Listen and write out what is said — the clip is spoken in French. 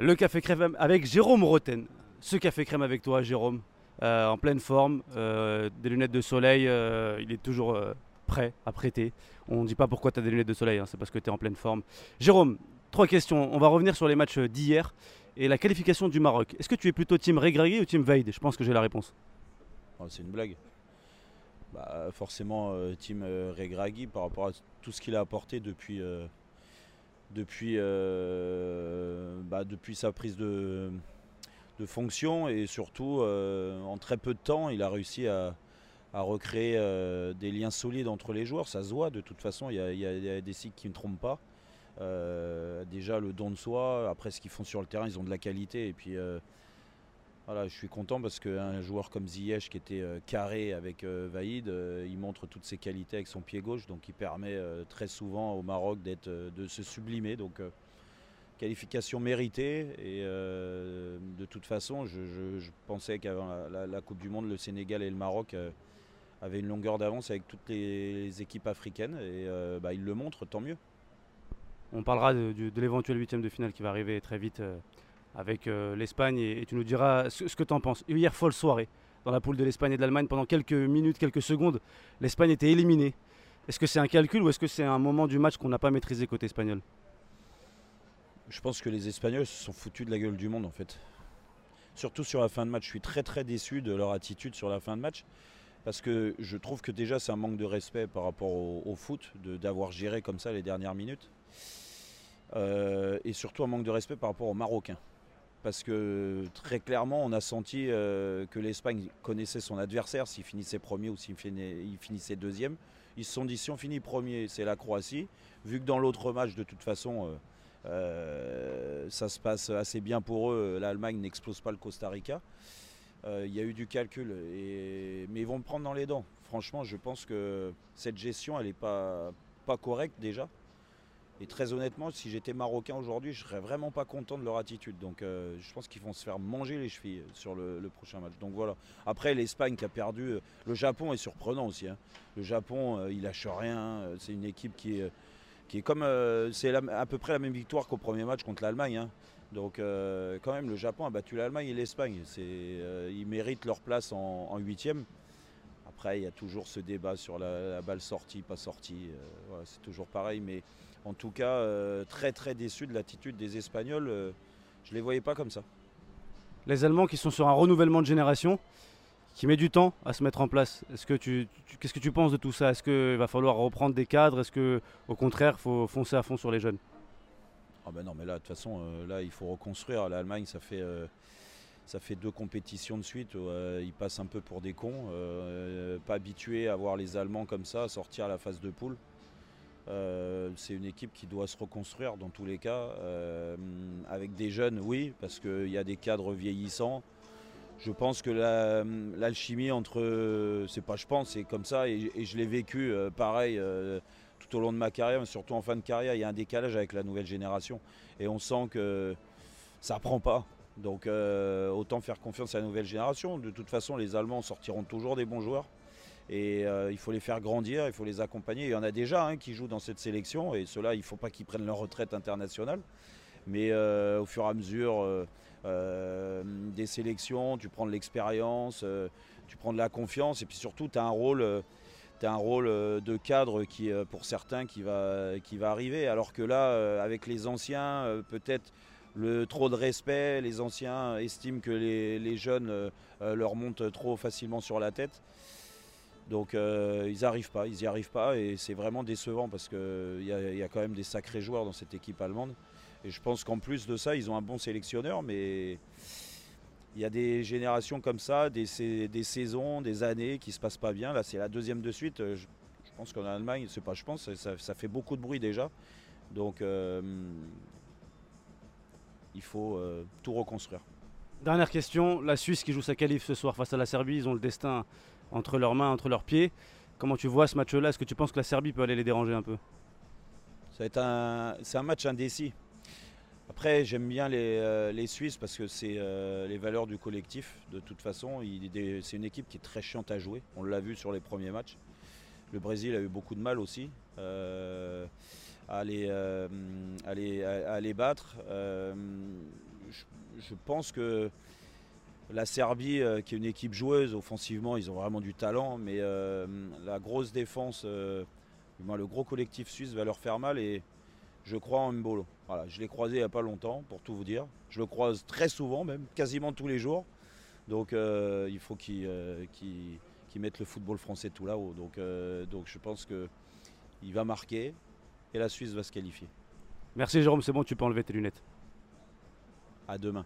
Le café crème avec Jérôme Roten. Ce café crème avec toi, Jérôme, euh, en pleine forme, euh, des lunettes de soleil, euh, il est toujours prêt à prêter. On ne dit pas pourquoi tu as des lunettes de soleil, hein, c'est parce que tu es en pleine forme. Jérôme, trois questions. On va revenir sur les matchs d'hier et la qualification du Maroc. Est-ce que tu es plutôt team Regragui ou team Veid? Je pense que j'ai la réponse. Oh, c'est une blague. Bah, forcément, Team Regragui par rapport à tout ce qu'il a apporté depuis, depuis, euh, bah, depuis sa prise de, de fonction et surtout euh, en très peu de temps, il a réussi à, à recréer euh, des liens solides entre les joueurs. Ça se voit de toute façon, il y a, il y a- des cycles qui ne trompent pas. Déjà le don de soi, après ce qu'ils font sur le terrain, ils ont de la qualité et puis je suis content parce qu'un joueur comme Ziyech qui était euh, carré avec euh, Vaïd, euh, il montre toutes ses qualités avec son pied gauche, donc il permet très souvent au Maroc de se sublimer. Donc qualification méritée et de toute façon, je, pensais qu'avant la, Coupe du Monde, le Sénégal et le Maroc avaient une longueur d'avance avec toutes les, équipes africaines et euh, bah, ils le montrent, tant mieux. On parlera de, du- de l'éventuel huitième de finale qui va arriver très vite avec euh, l'Espagne et, tu nous diras ce, que tu en penses. Hier, folle soirée dans la poule de l'Espagne et de l'Allemagne. Pendant quelques minutes, quelques secondes, l'Espagne était éliminée. Est-ce que c'est un calcul ou est-ce que c'est un moment du match qu'on n'a pas maîtrisé côté espagnol? Je pense que les Espagnols se sont foutus de la gueule du monde en fait. Surtout sur la fin de match. Je suis très très déçu de leur attitude sur la fin de match. Parce que je trouve que déjà c'est un manque de respect par rapport au, foot, d'avoir géré comme ça les dernières minutes. Euh, et surtout un manque de respect par rapport aux Marocains. Parce que très clairement on a senti euh, que l'Espagne connaissait son adversaire s'il finissait premier ou s'il finissait, deuxième. Ils se sont dit si on finit premier c'est la Croatie. Vu que dans l'autre match de toute façon... euh, euh, ça se passe assez bien pour eux. L'Allemagne n'explose pas le Costa Rica. Il y a eu du calcul, mais ils vont me prendre dans les dents. Franchement, je pense que cette gestion, elle n'est pas correcte déjà. Et très honnêtement, si j'étais marocain aujourd'hui, je serais vraiment pas content de leur attitude. Donc euh, je pense qu'ils vont se faire manger les chevilles sur le, prochain match. Donc voilà. Après, l'Espagne qui a perdu. euh, Le Japon est surprenant aussi. hein. Le Japon, euh, il lâche rien. C'est une équipe qui est qui est comme c'est à peu près la même victoire qu'au premier match contre l'Allemagne. hein. Donc quand même le Japon a battu l'Allemagne et l'Espagne. Ils méritent leur place en huitième. Après il y a toujours ce débat sur la, la balle sortie, pas sortie. euh, voilà, c'est toujours pareil. Mais en tout cas euh, très très déçu de l'attitude des Espagnols. euh, je les voyais pas comme ça. Les Allemands qui sont sur un renouvellement de génération qui met du temps à se mettre en place. Est-ce que tu, tu- qu'est-ce que tu penses de tout ça? Est-ce qu'il va falloir reprendre des cadres? Est-ce que au contraire, il faut foncer à fond sur les jeunes? Ah ben non, mais là, de toute façon, là, il faut reconstruire. L'Allemagne, ça fait, ça fait deux compétitions de suite. ils passent un peu pour des cons. euh, pas habitués à voir les Allemands comme ça, sortir à la phase de poule. Euh, c'est une équipe qui doit se reconstruire dans tous les cas. euh, avec des jeunes, oui, parce qu'il y a des cadres vieillissants. Je pense que la- l'alchimie entre. C'est pas je pense, c'est comme ça. Et, je l'ai vécu pareil tout au long de ma carrière, mais surtout en fin de carrière. Il y a un décalage avec la nouvelle génération. Et on sent que ça prend pas. Donc euh, autant faire confiance à la nouvelle génération. De toute façon, les Allemands sortiront toujours des bons joueurs. Et euh, il faut les faire grandir, il faut les accompagner. Il y en a déjà hein, qui jouent dans cette sélection. Et ceux-là, il ne faut pas qu'ils prennent leur retraite internationale. Mais euh, au fur et à mesure des sélections, tu prends de l'expérience, tu prends de la confiance. Et puis surtout, tu as un rôle. de cadre qui, pour certains, qui va, arriver. Alors que là, avec les anciens, peut-être le trop de respect, les anciens estiment que les, jeunes euh, euh, leur montent trop facilement sur la tête. Donc euh, ils n'y arrivent pas, ils n'y arrivent pas et c'est vraiment décevant parce qu'il y, y a quand même des sacrés joueurs dans cette équipe allemande. Et je pense qu'en plus de ça, ils ont un bon sélectionneur, mais il y a des générations comme ça, des, sais- des saisons, des années qui se passent pas bien. Là, c'est la deuxième de suite. Je, pense qu'en Allemagne, c'est pas je pense, ça, ça fait beaucoup de bruit déjà. Donc euh, il faut euh, tout reconstruire. Dernière question, la Suisse qui joue sa qualif ce soir face à la Serbie, ils ont le destin entre leurs mains, entre leurs pieds. Comment tu vois ce match-là? Est-ce que tu penses que la Serbie peut aller les déranger un peu? Un, c'est un match indécis. Après, j'aime bien les, euh, les Suisses parce que c'est euh, les valeurs du collectif. De toute façon, c'est une équipe qui est très chiante à jouer. On l'a vu sur les premiers matchs. Le Brésil a eu beaucoup de mal aussi euh, à, les, euh, à les- battre. Euh, je pense que la Serbie, euh, qui est une équipe joueuse, offensivement, ils ont vraiment du talent, mais la grosse défense, le gros collectif suisse va leur faire mal et je crois en Mbolo. Voilà, je l'ai croisé il n'y a pas longtemps, pour tout vous dire. Je le croise très souvent, même quasiment tous les jours. Donc il faut qu'il mette le football français tout là-haut. Donc, donc je pense qu'il va marquer et la Suisse va se qualifier. Merci Jérôme, c'est bon, tu peux enlever tes lunettes. À demain.